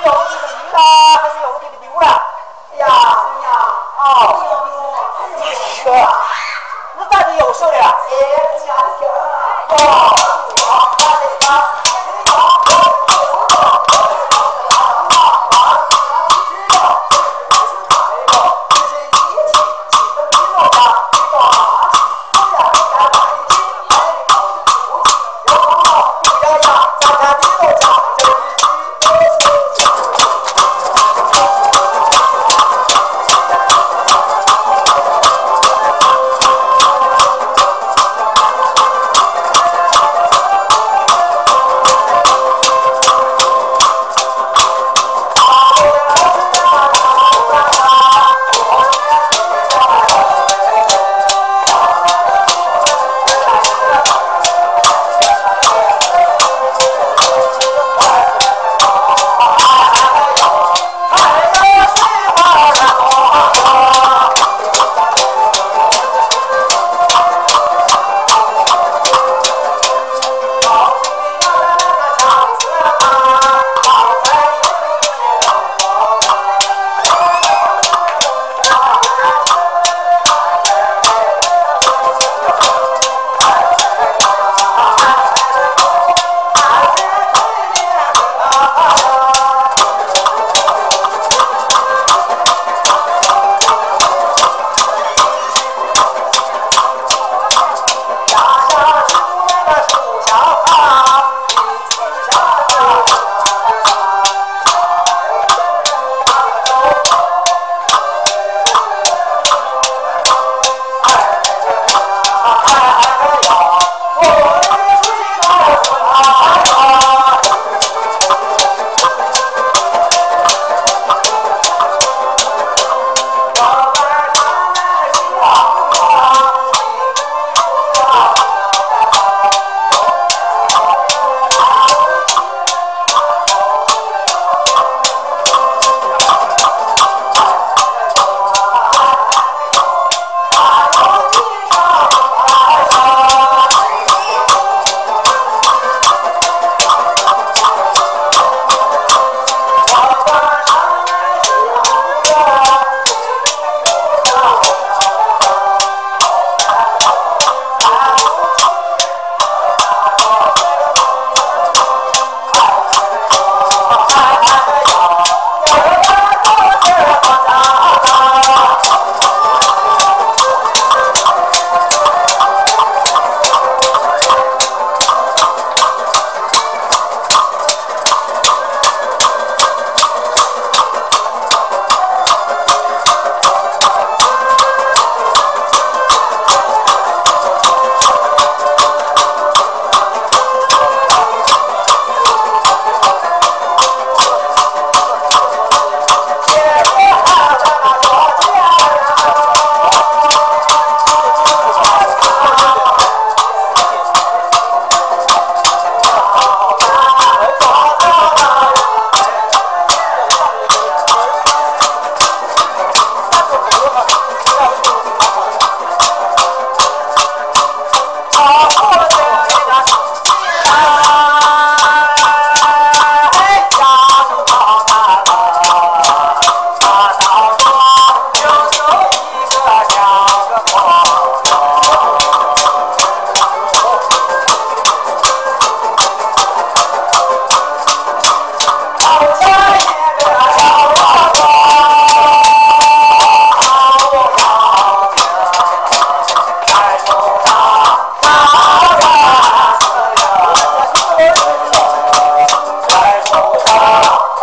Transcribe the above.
的，是用你的女啦，还是用你的丢了？哎呀，姑娘，哦，哎呦，还有哥，是咋子右手的啦？哎，姑娘，你听啊。Amém.